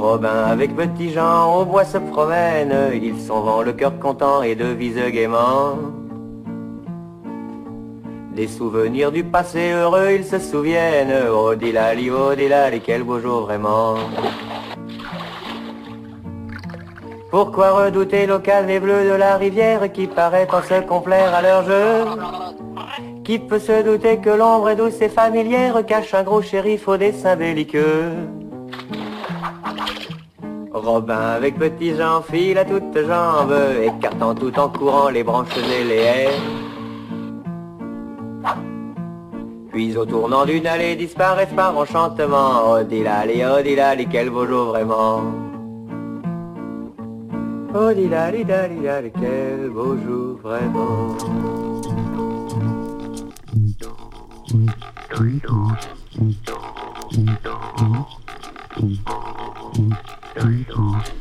Robin avec Petit Jean au bois se promène, ils s'en vont le cœur content et devise gaiement. Des souvenirs du passé heureux, ils se souviennent. Oh dilali, oh dilali, quel beau jour vraiment. Pourquoi redouter calme et bleue de la rivière qui paraît en se complaire à leur jeu? Qui peut se douter que l'ombre est douce et familière cache un gros shérif au dessin belliqueux? Robin avec petit Jean file à toutes jambes, écartant tout en courant les branches et les haies. Puis au tournant d'une allée disparaissent par enchantement. Oh dilali, oh dilali, quel beau jour vraiment. Oh dilali, dali, quel beau jour vraiment. Mm-hmm.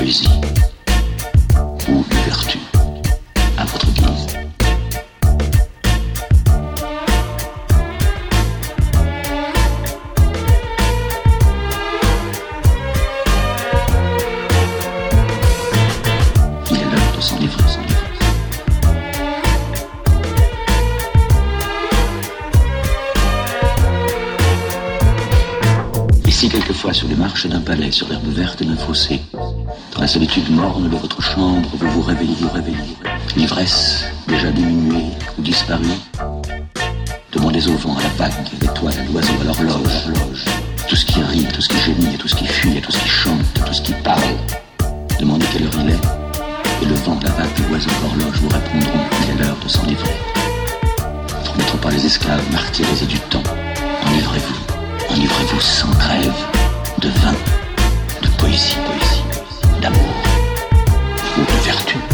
Ou de vertu À votre guise. Il est l'heure de s'enivrer, s'enivrer. fois sur les marches d'un palais, sur l'herbe verte d'un fossé. La solitude morne de votre chambre, vous vous réveillez, vous réveillez. L'ivresse, déjà diminuée ou disparue. Demandez au vent, à la vague, à l'étoile, à l'oiseau, à l'horloge. Tout ce qui rit, tout ce qui gémit, tout ce qui fuit, tout ce qui chante, tout ce qui parle. Demandez quelle heure il est. Et le vent, la vague, l'oiseau, l'horloge vous répondront qu'il est l'heure de s'enivrer. Trop par les esclaves martyrisés du temps. Enivrez-vous. Enivrez-vous sans grève de vin, de poésie, poésie, d'amour ou de vertu.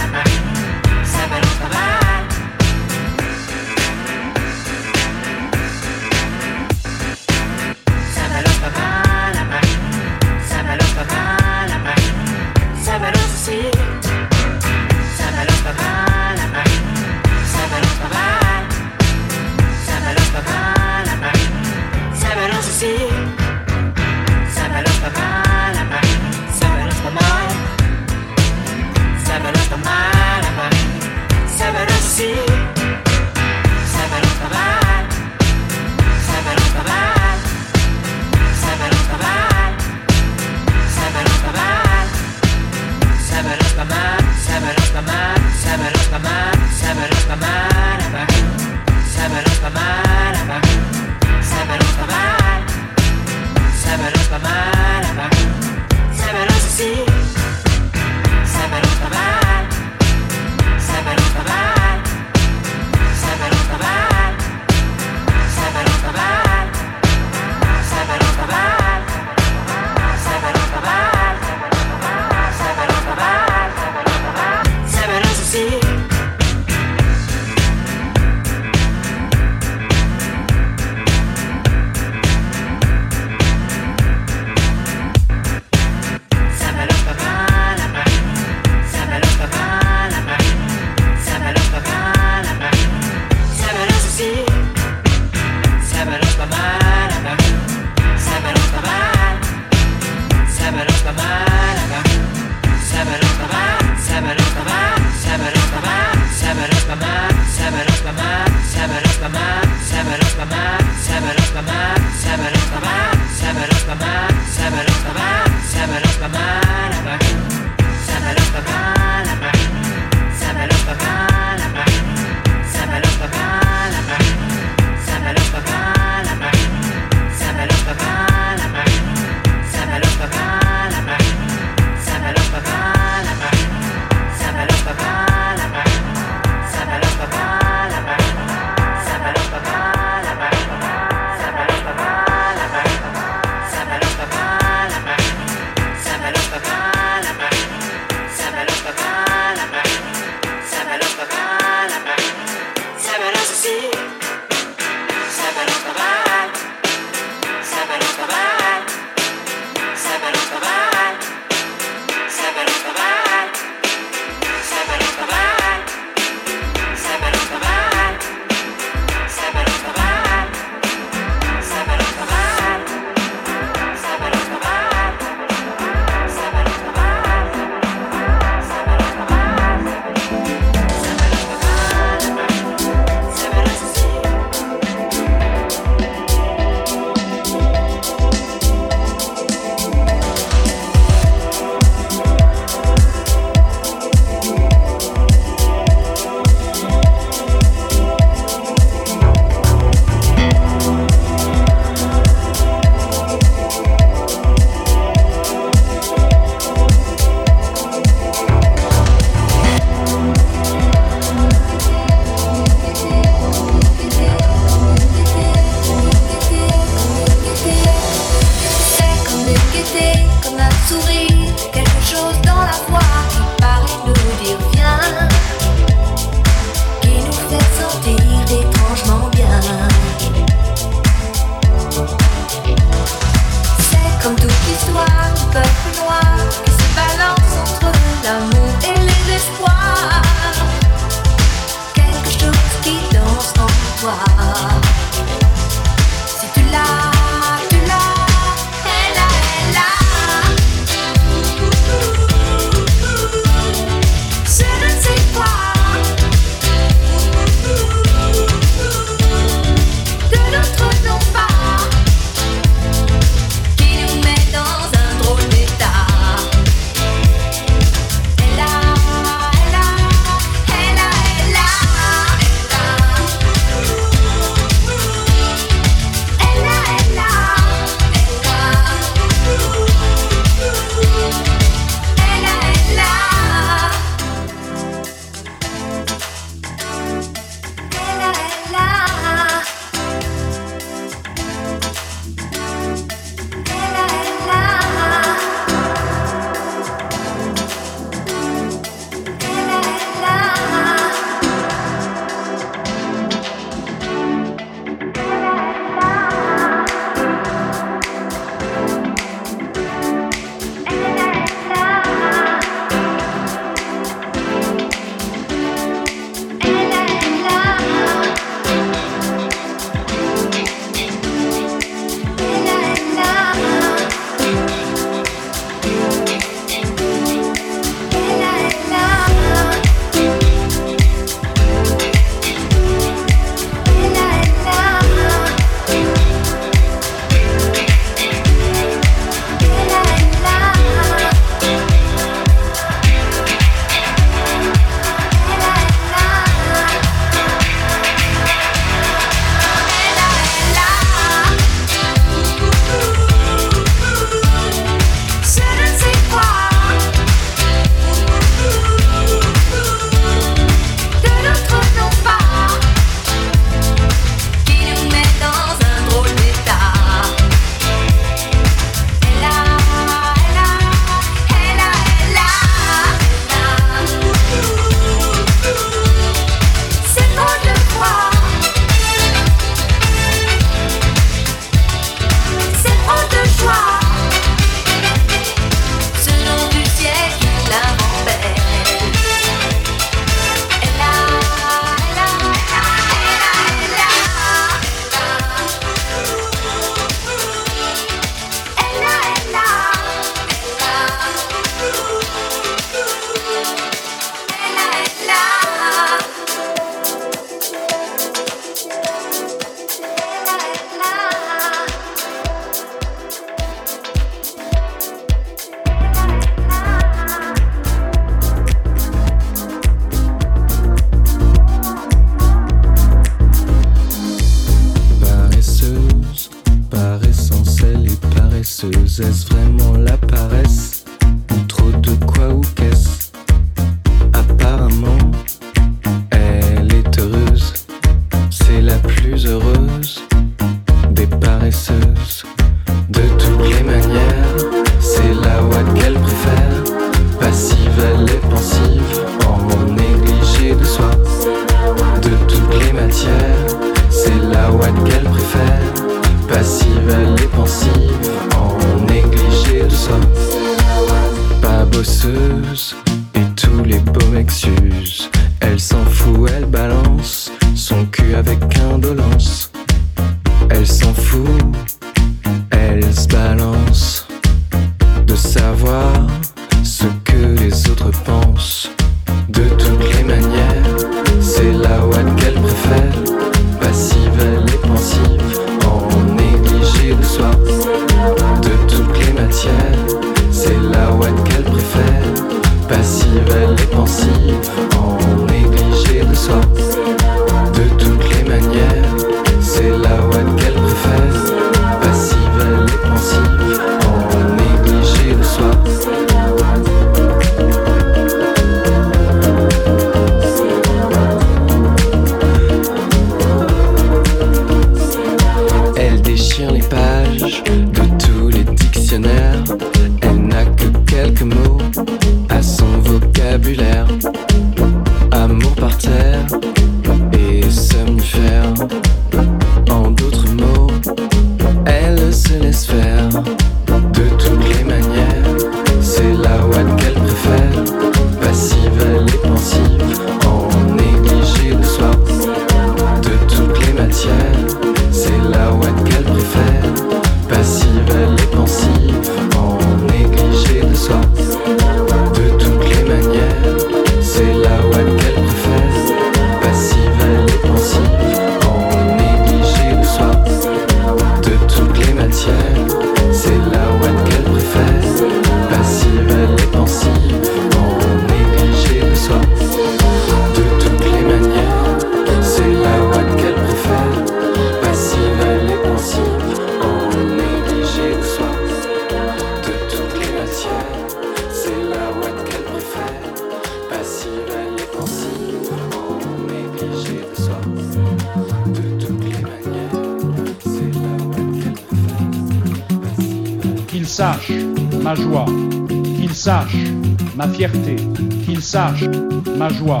joie,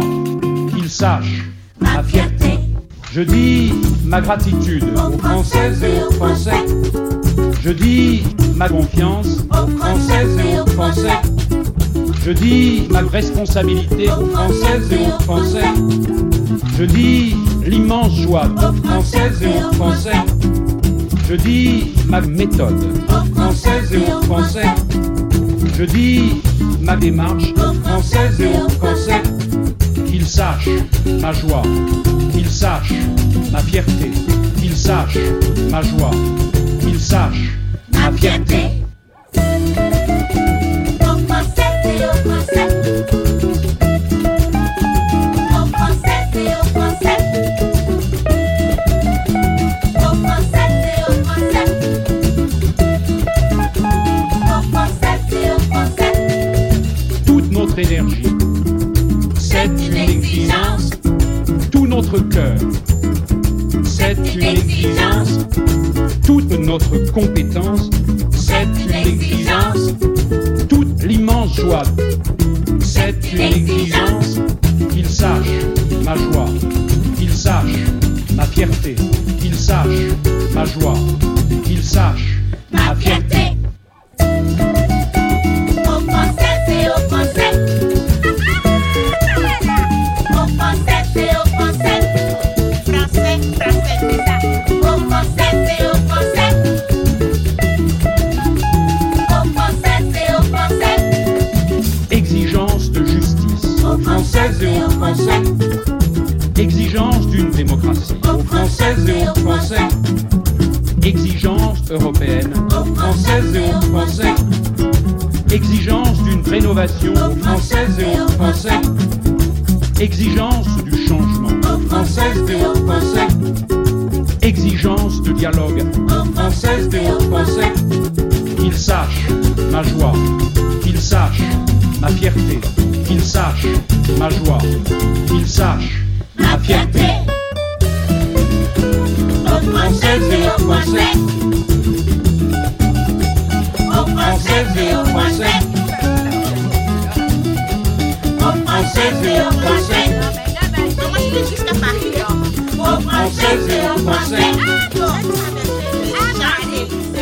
qu'ils sachent ma fierté. Je dis ma gratitude aux Françaises et aux Français. Je dis ma confiance aux Françaises et aux Français. Je dis ma responsabilité aux Françaises et aux Français. Je dis l'immense joie aux Françaises et aux Français. Je dis ma méthode aux Françaises et aux Français. Je dis ma démarche aux Françaises et aux Français sache ma joie, il sache ma fierté, il sache ma joie, il sache ma fierté. Français. Moi, je vais jusqu'à Paris. Aux Françaises et aux Français. Françaises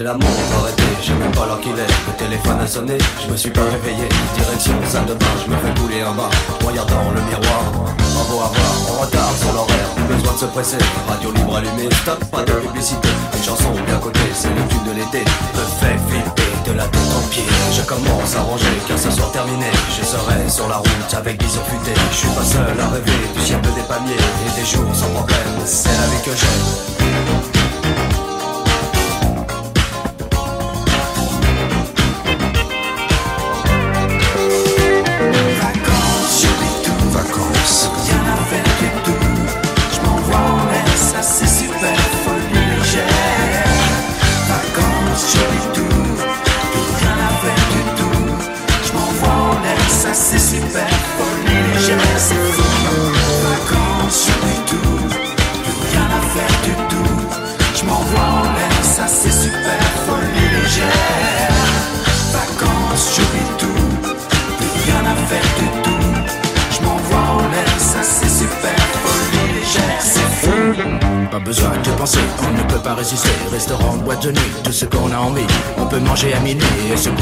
J'ai la montre arrêtée, je sais même pas l'heure qu'il est. Le téléphone a sonné, je me suis pas réveillé. Direction salle de bain, je me fais couler un bain Regardant le miroir, en beau avoir. En retard sur l'horaire, besoin de se presser. Radio libre allumée, stop, pas de publicité. Une chanson bien cotée, c'est le tube de l'été. Me fait flipper de la tête aux pieds Je commence à ranger. Car ce soir terminé. Je serai sur la route avec futée Je suis pas seul à rêver du ciel des palmiers. Et des jours sans problème, c'est la vie que j'aime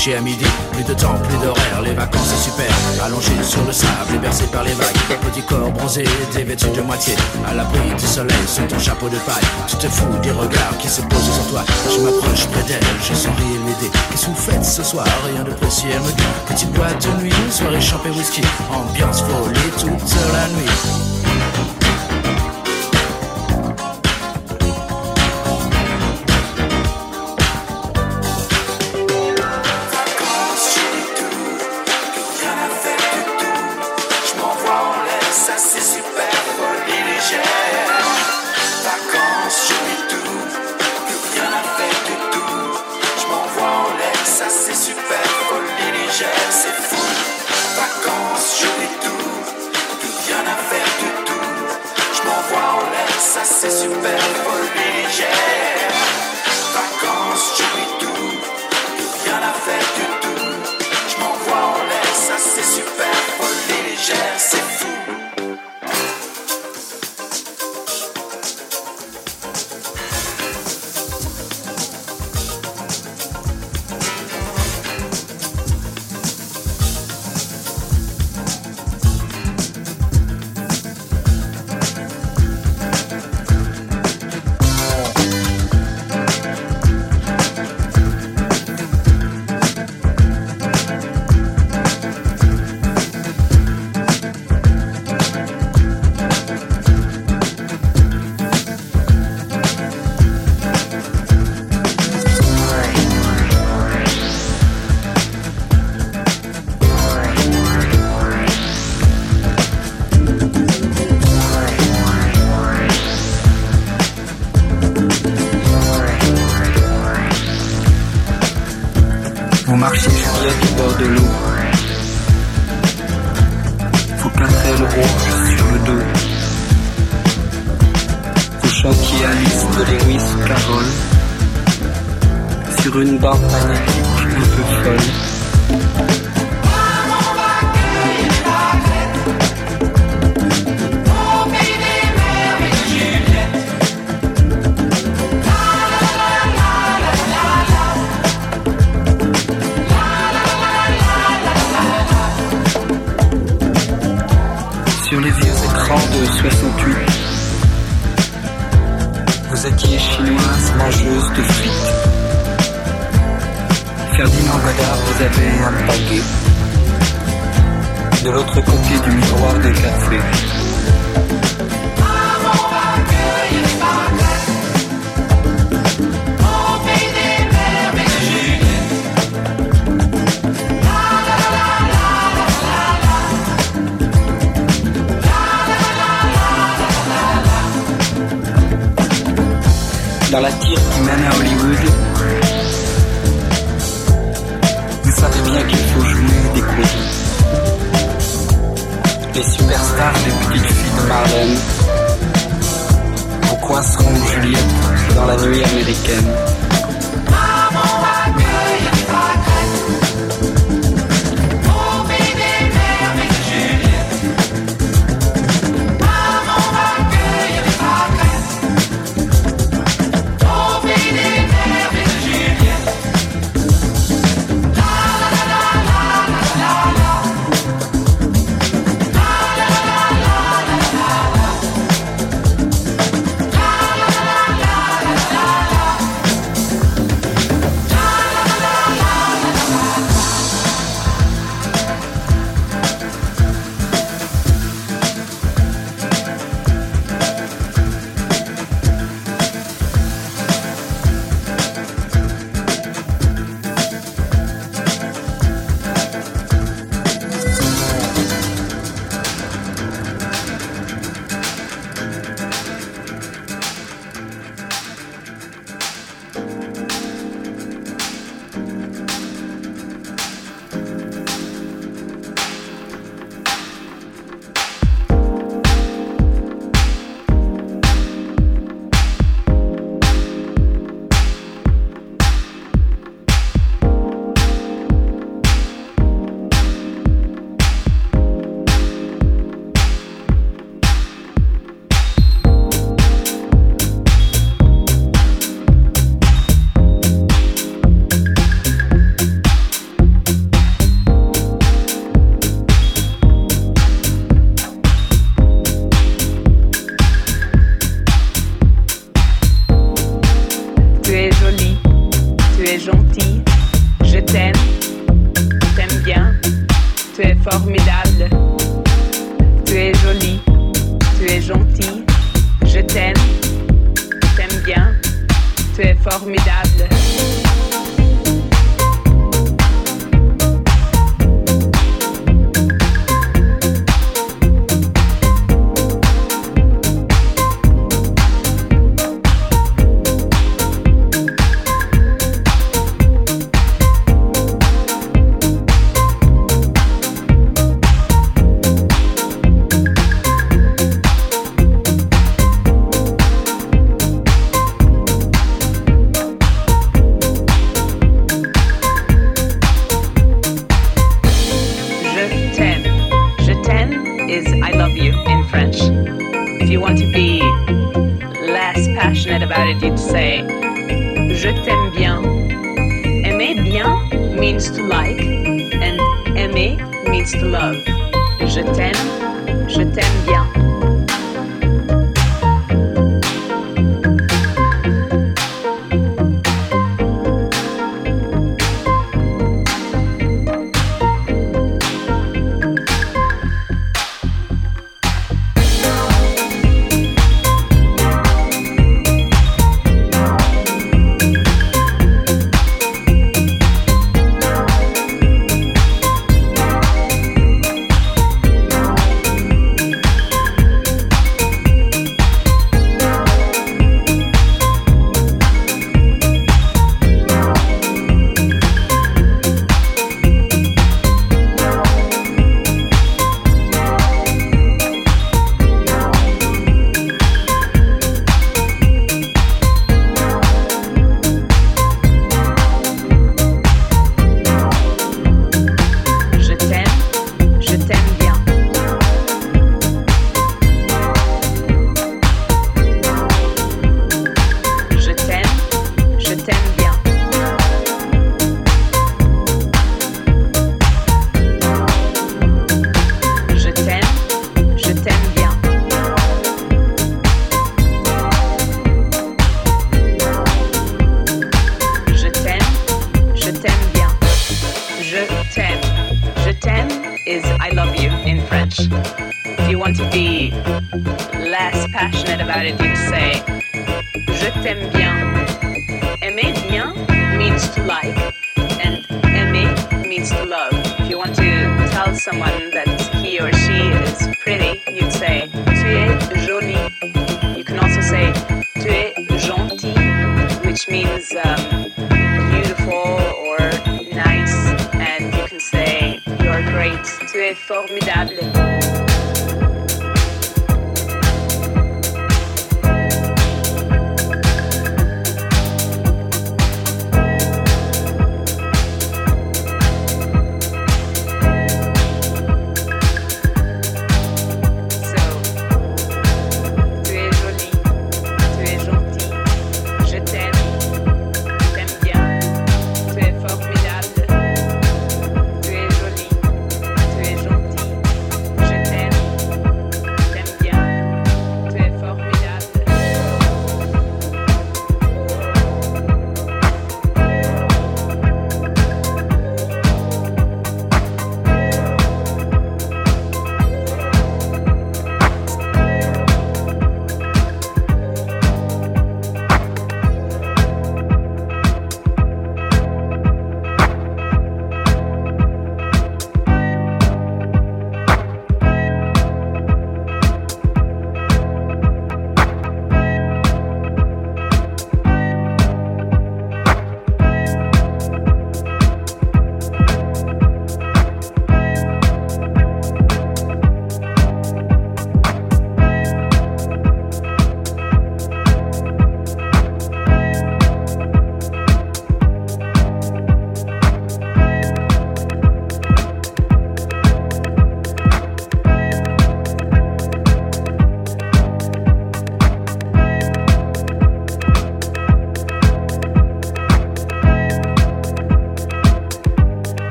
coucher à midi. Plus de temps, plus d'horaire, les vacances c'est super. Allongé sur le sable et bercé par les vagues. Petit corps bronzé, dévêtu de moitié. À l'abri du soleil, sous ton chapeau de paille. Tu te fous des regards qui se posent sur toi. Je m'approche près d'elle, je souris et l'aider. Qu'est-ce que faites ce soir? Rien de précis, elle me dit. Petite boîte de nuit, soirée champé whisky. Ambiance folie toute la nuit. De. Sur les vieux écrans de 68, vous étiez chinoise mangeuse de frites. Ferdinand Godard, vous avez un baguet. De l'autre côté du miroir des cafés. dans la tire qui mène à Hollywood. Vous savez bien qu'il faut jouer des comédies. Les superstars des petites filles de Marlène vous coinceront Juliette dans la nuit américaine?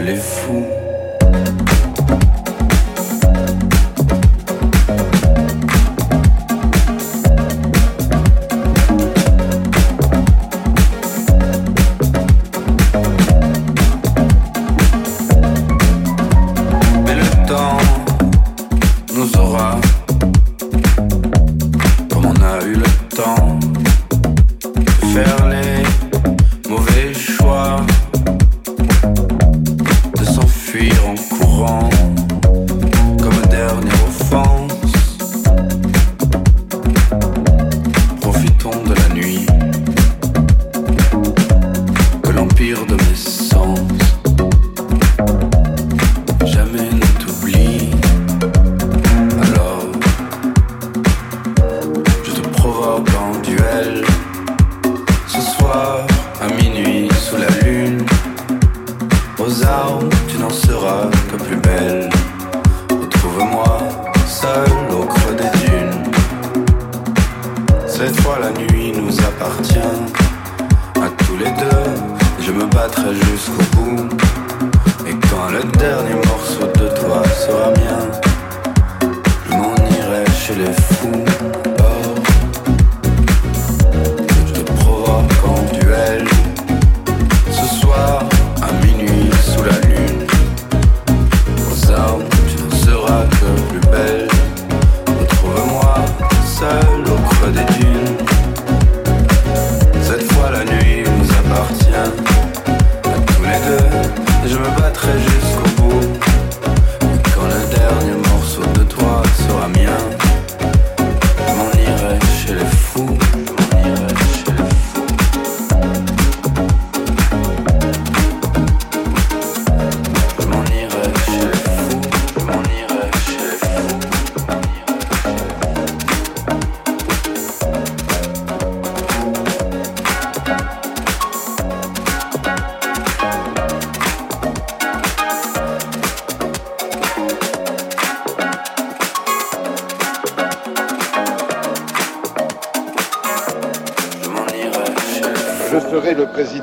Les fous.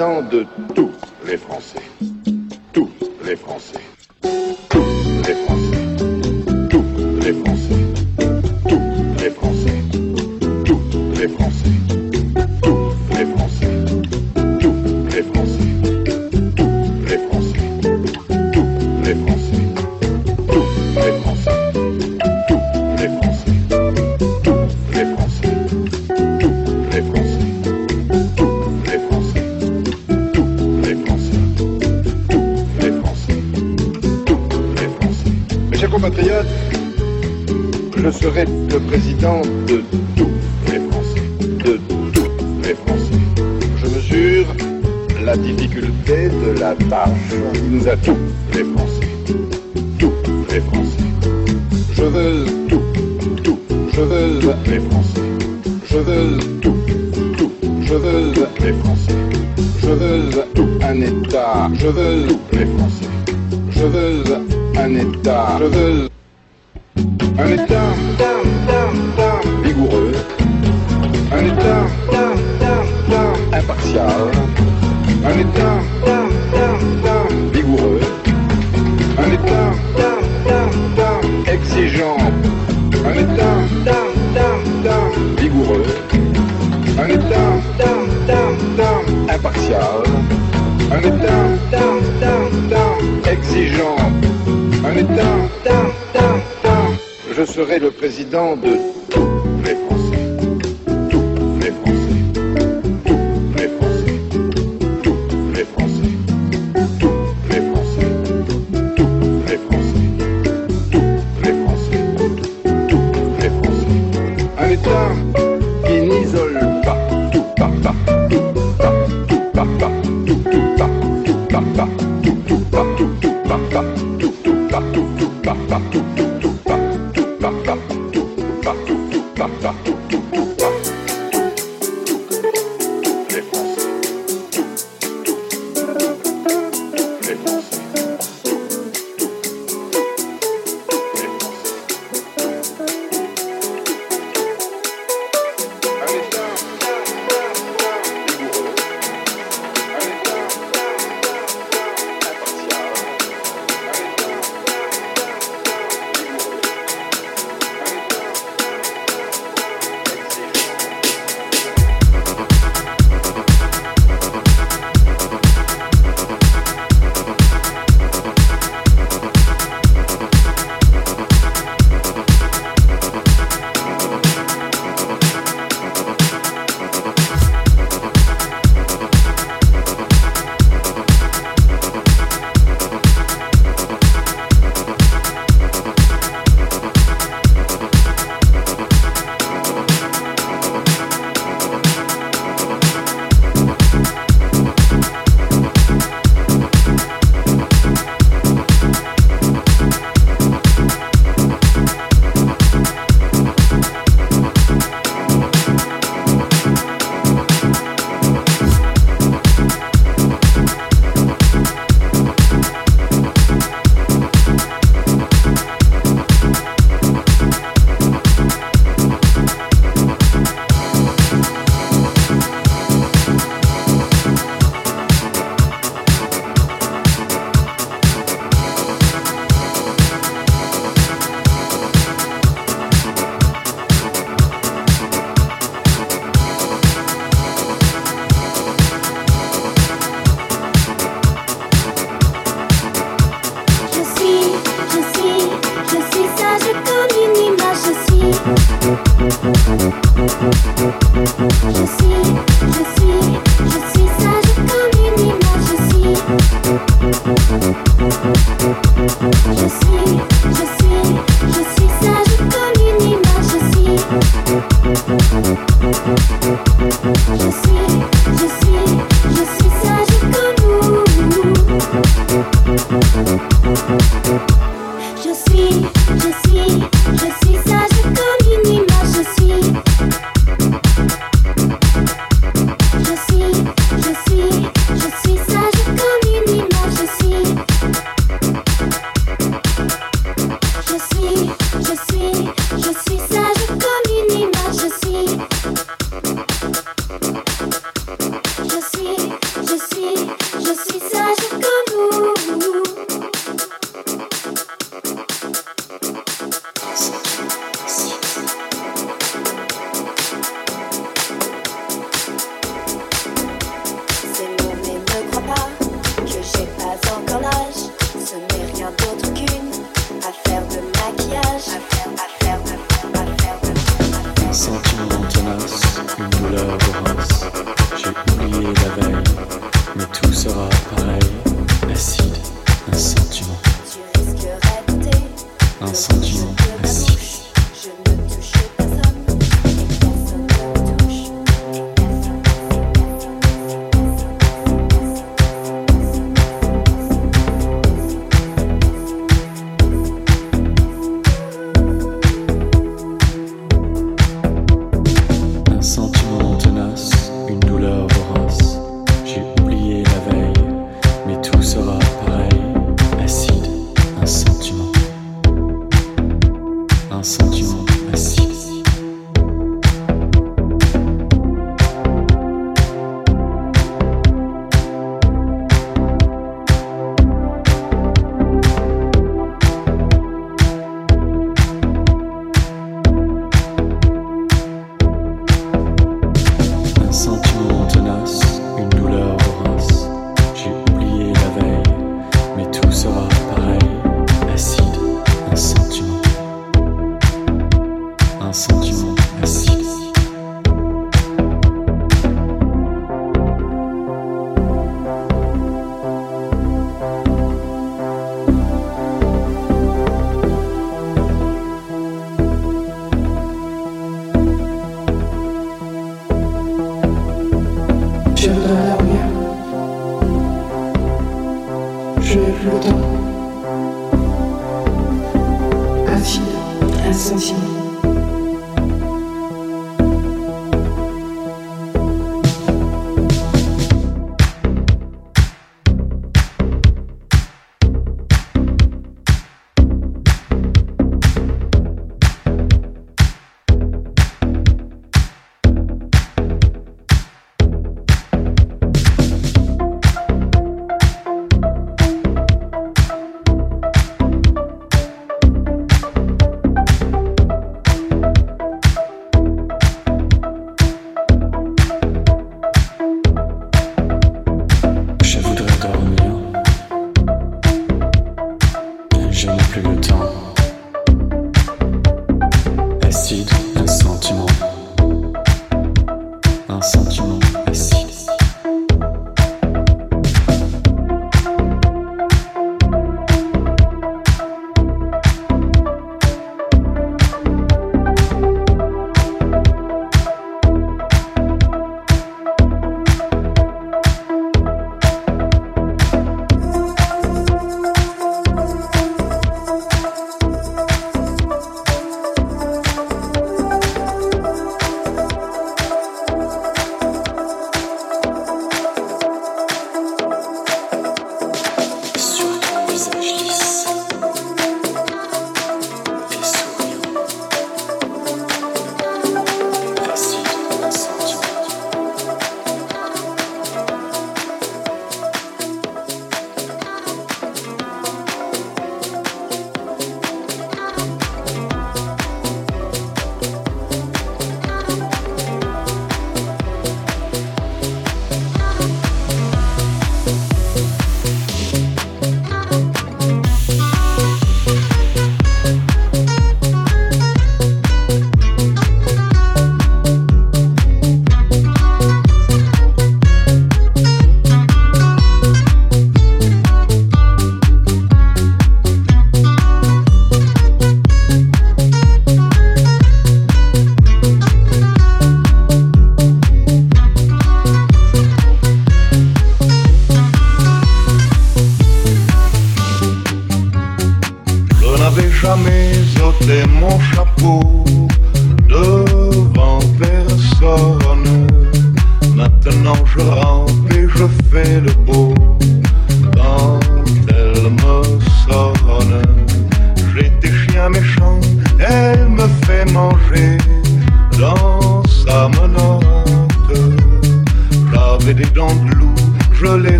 de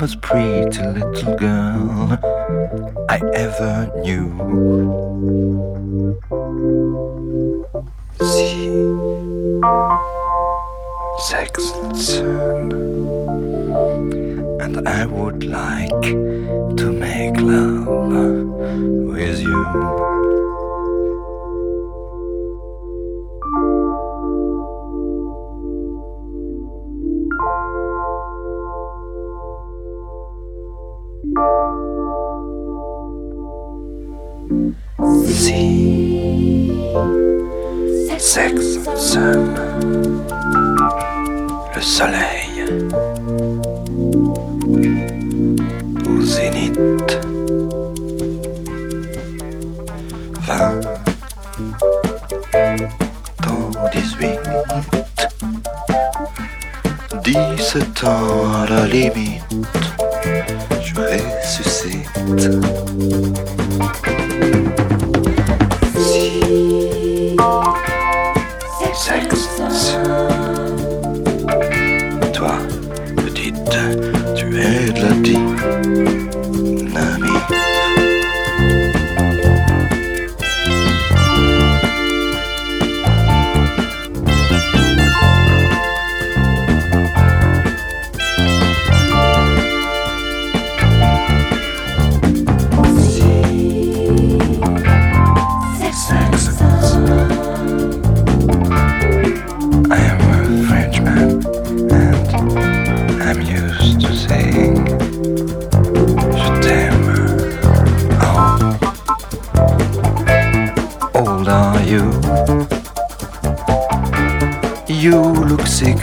most pretty little girl I ever knew.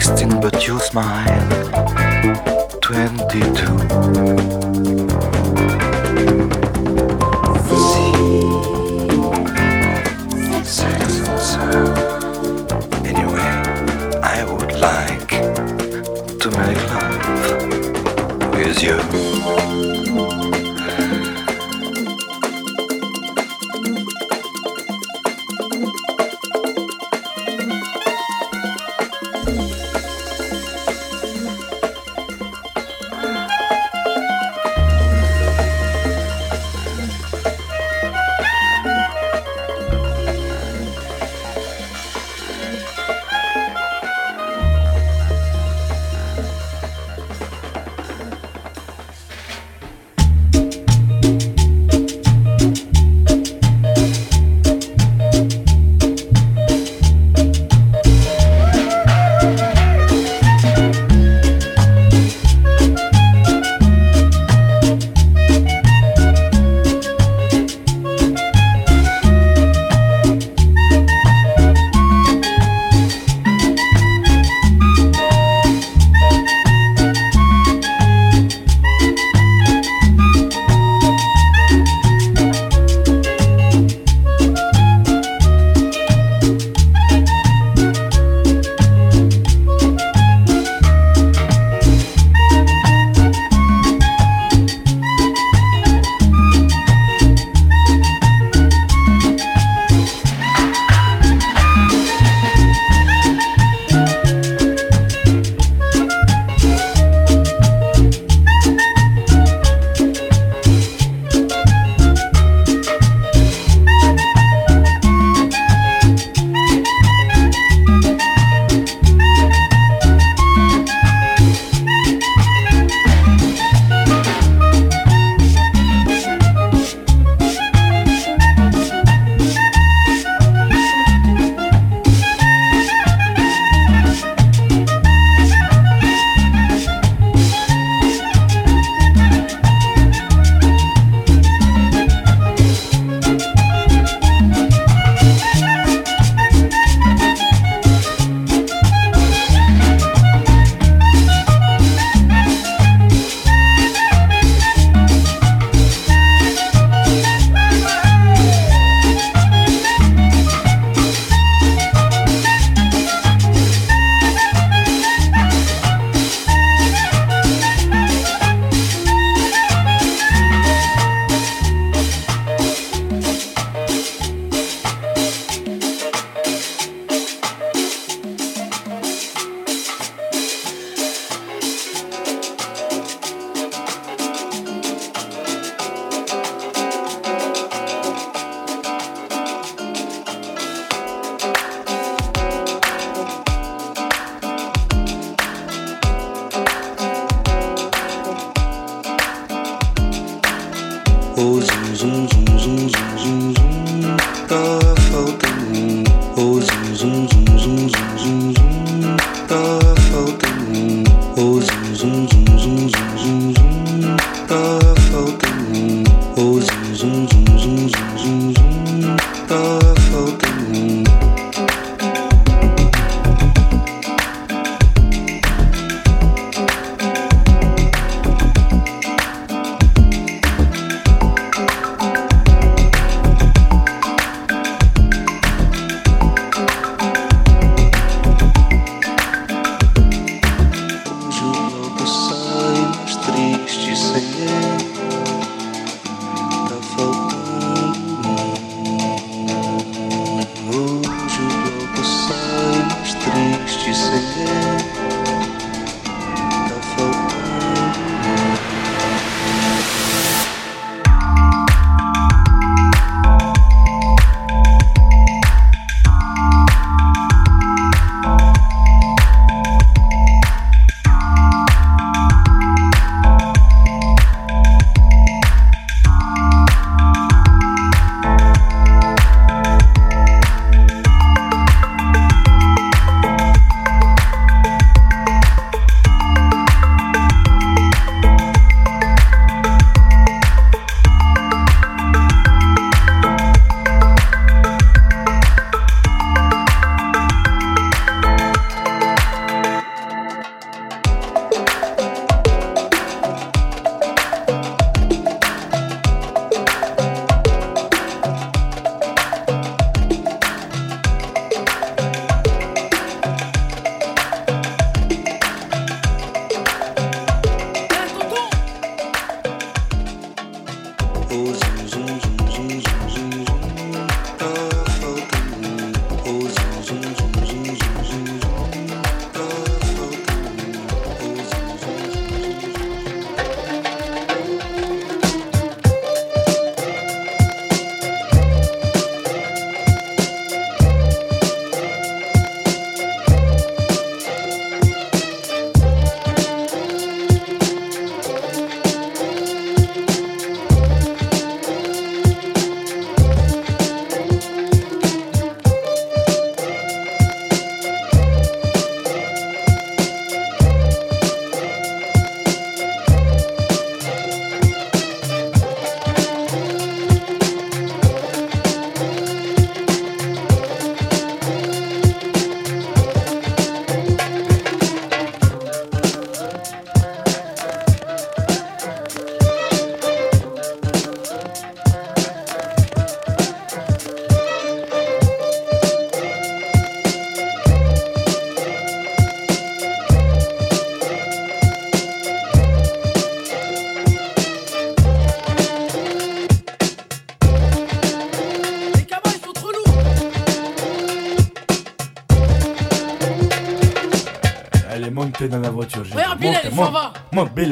16, but you smile 22. Anyway, I would like to make love with you.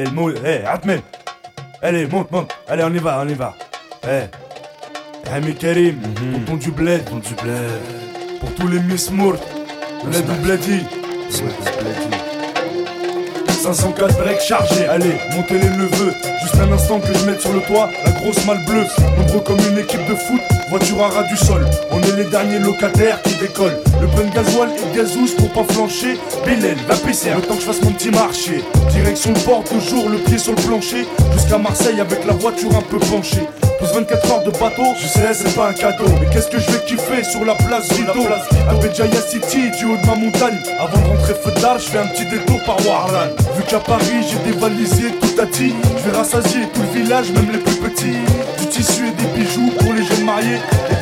Bilal, monte. Eh, Atmen. Allez, monte, monte. Allez, on y va, on y va. Eh. Ami Karim, pour ton du bled. Ton du bled. Pour tous les Miss Mourt. Bled ou Bledi. 504 breaks chargés, allez, montez les neveux Juste un instant que je mette sur le toit la grosse malle bleue Nombreux comme une équipe de foot, voiture à ras du sol On est les derniers locataires qui décollent Le bon gasoil et gazous pour pas flancher. Bélène, la PCR, le temps que je fasse mon petit marché. Direction le port, toujours le pied sur le plancher. Jusqu'à Marseille avec la voiture un peu penchée. Plus 24 heures de bateau, je sais c'est pas un cadeau. Mais qu'est-ce que je vais kiffer sur la place Vito À Béjaïa City, du haut de ma montagne. Avant de rentrer feu d'art, je fais un petit détour par Warlan. Vu qu'à Paris j'ai dévalisé tout à ti. Je vais rassasier tout le village, même les plus petits. Du tissu et des bijoux pour les jeunes mariés. Et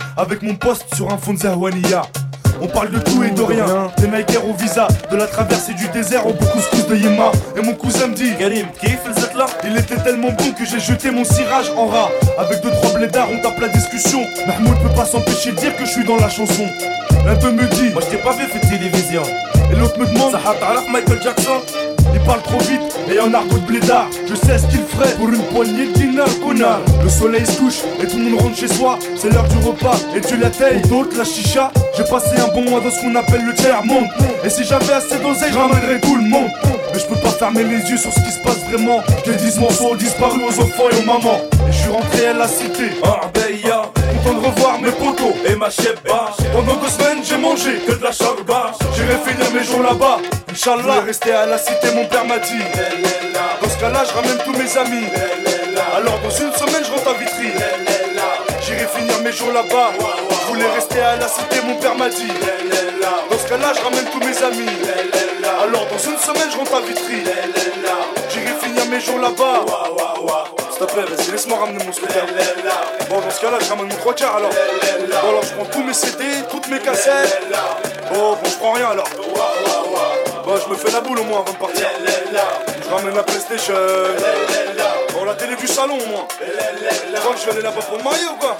Avec mon poste sur un fond de Zahwania on parle de tout et de rien, des Nikers au visa, de la traversée du désert au couscous de Yema. Et mon cousin me dit Karim, là? Il était tellement bon que j'ai jeté mon cirage en rat. Avec deux trois blédards, on tape la discussion. Mahmoud peut pas s'empêcher de dire que je suis dans la chanson. L'un d'eux me dit Moi je t'ai pas fait faire télévision. Et l'autre me demande, ça Michael Jackson? Il parle trop vite et en argot de blédard. Je sais ce qu'il ferait pour une poignée de dinars, connard. Le soleil se couche et tout le monde rentre chez soi. C'est l'heure du repas et tu la D'autres la chicha J'ai passé un bon mois dans ce qu'on appelle le tiers monde. Et si j'avais assez d'oseille, ramènerais tout le monde. Mais je peux pas fermer les yeux sur ce qui se passe vraiment. Je dis ce morceau disparu aux enfants et aux mamans. Et je suis rentré à la cité, Arbeya. Content de revoir mes potos et ma cheba Pendant deux semaines j'ai mangé que de la charba J'irai finir mes jours là-bas Inch'Allah. Rester à la cité mon père m'a dit. Dans ce cas-là je ramène tous mes amis. Alors dans une semaine je rentre à Vitry. J'irai finir mes jours là-bas. Je voulais rester à la cité mon père m'a dit. Dans ce cas-là je ramène tous mes amis. Alors dans une semaine je rentre à Vitry. J'irai finir mes jours là-bas. S'il te plaît vas-y laisse-moi ramener mon scooter. Bon dans ce cas-là je ramène mon trois quarts alors. Bon alors je prends tous mes CD, toutes mes cassettes. Oh bon je prends rien alors Je me fais la boule au moins avant de partir. Je ramène la Playstation. Bon la télé du salon au moins. Tu crois que je vais aller là-bas pour marier ou quoi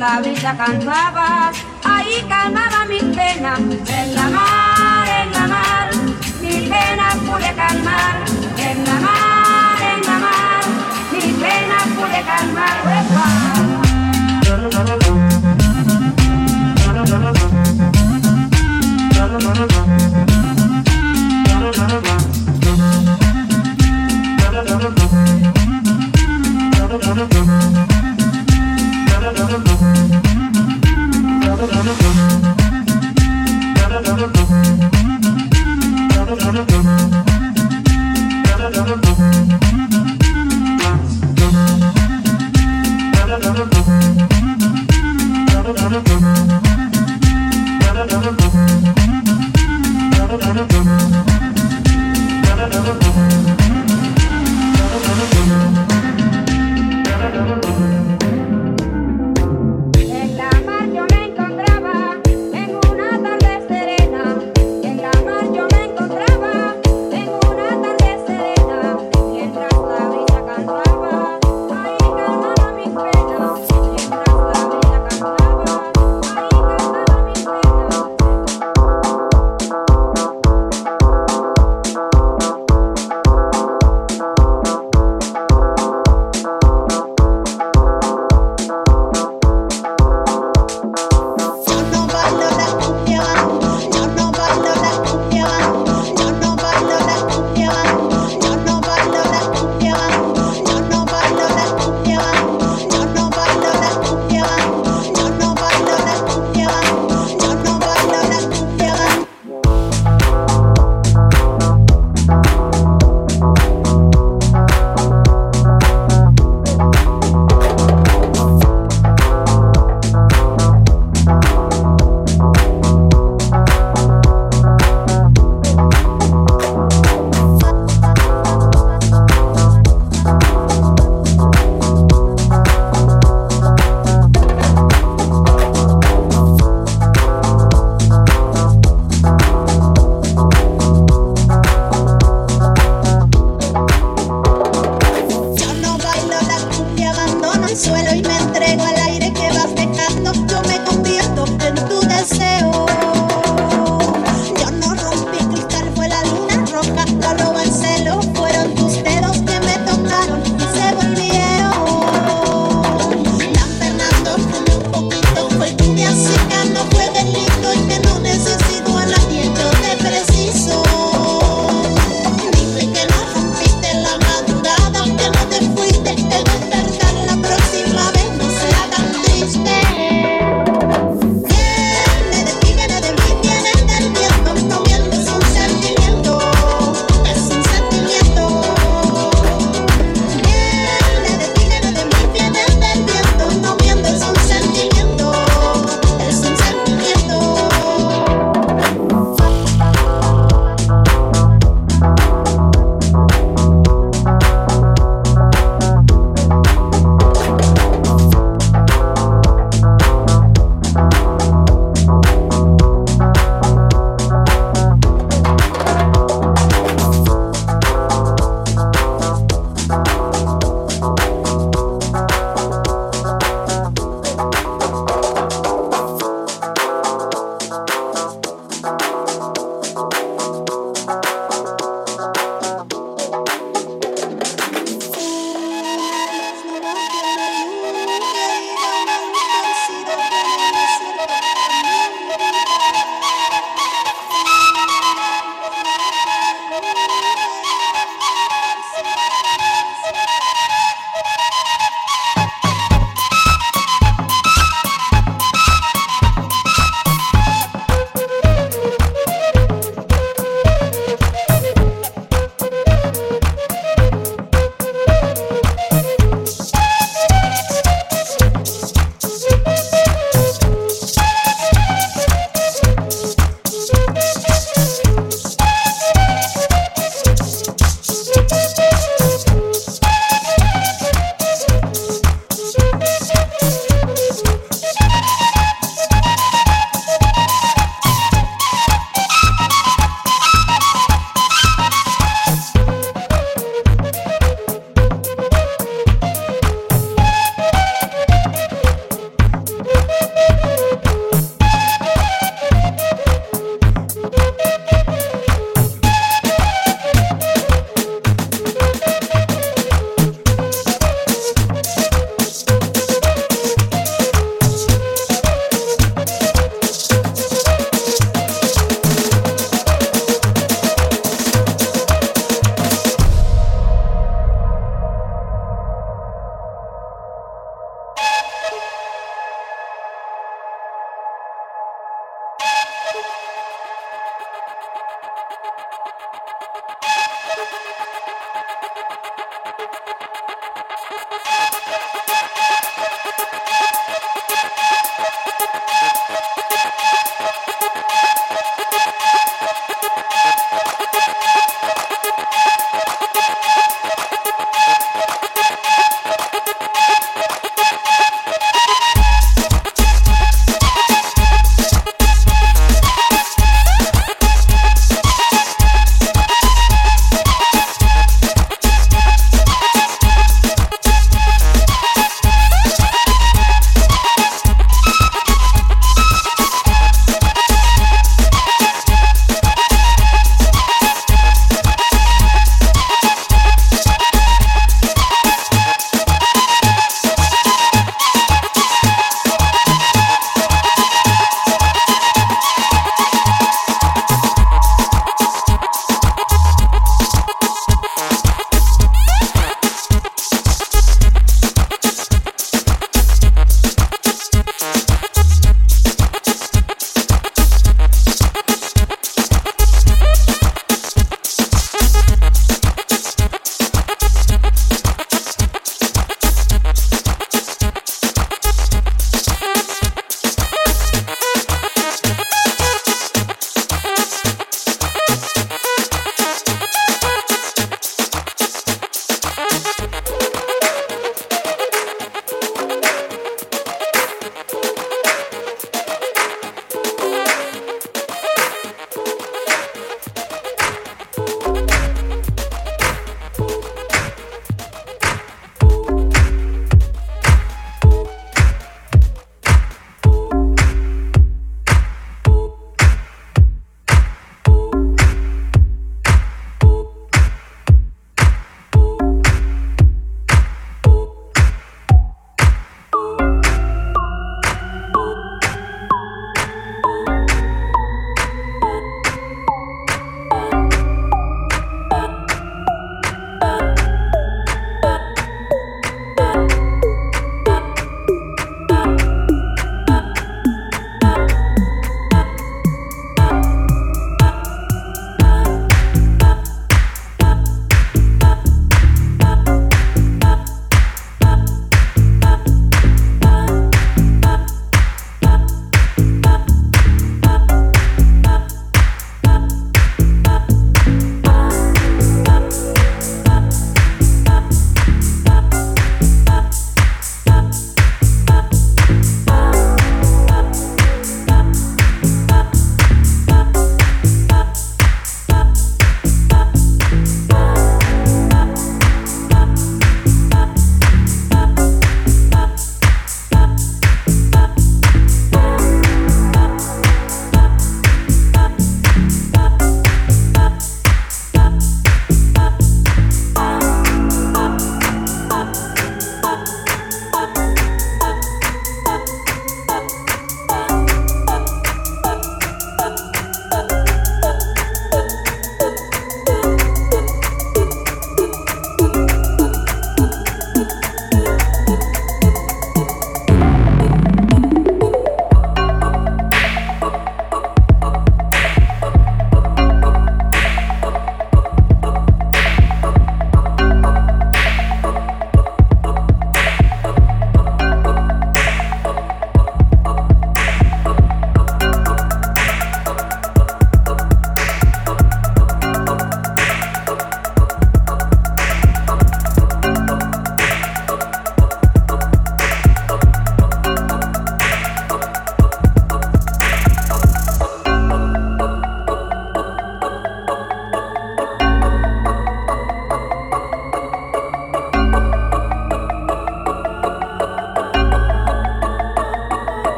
la brisa cantaba, ahí calmaba mis penas. En la mar,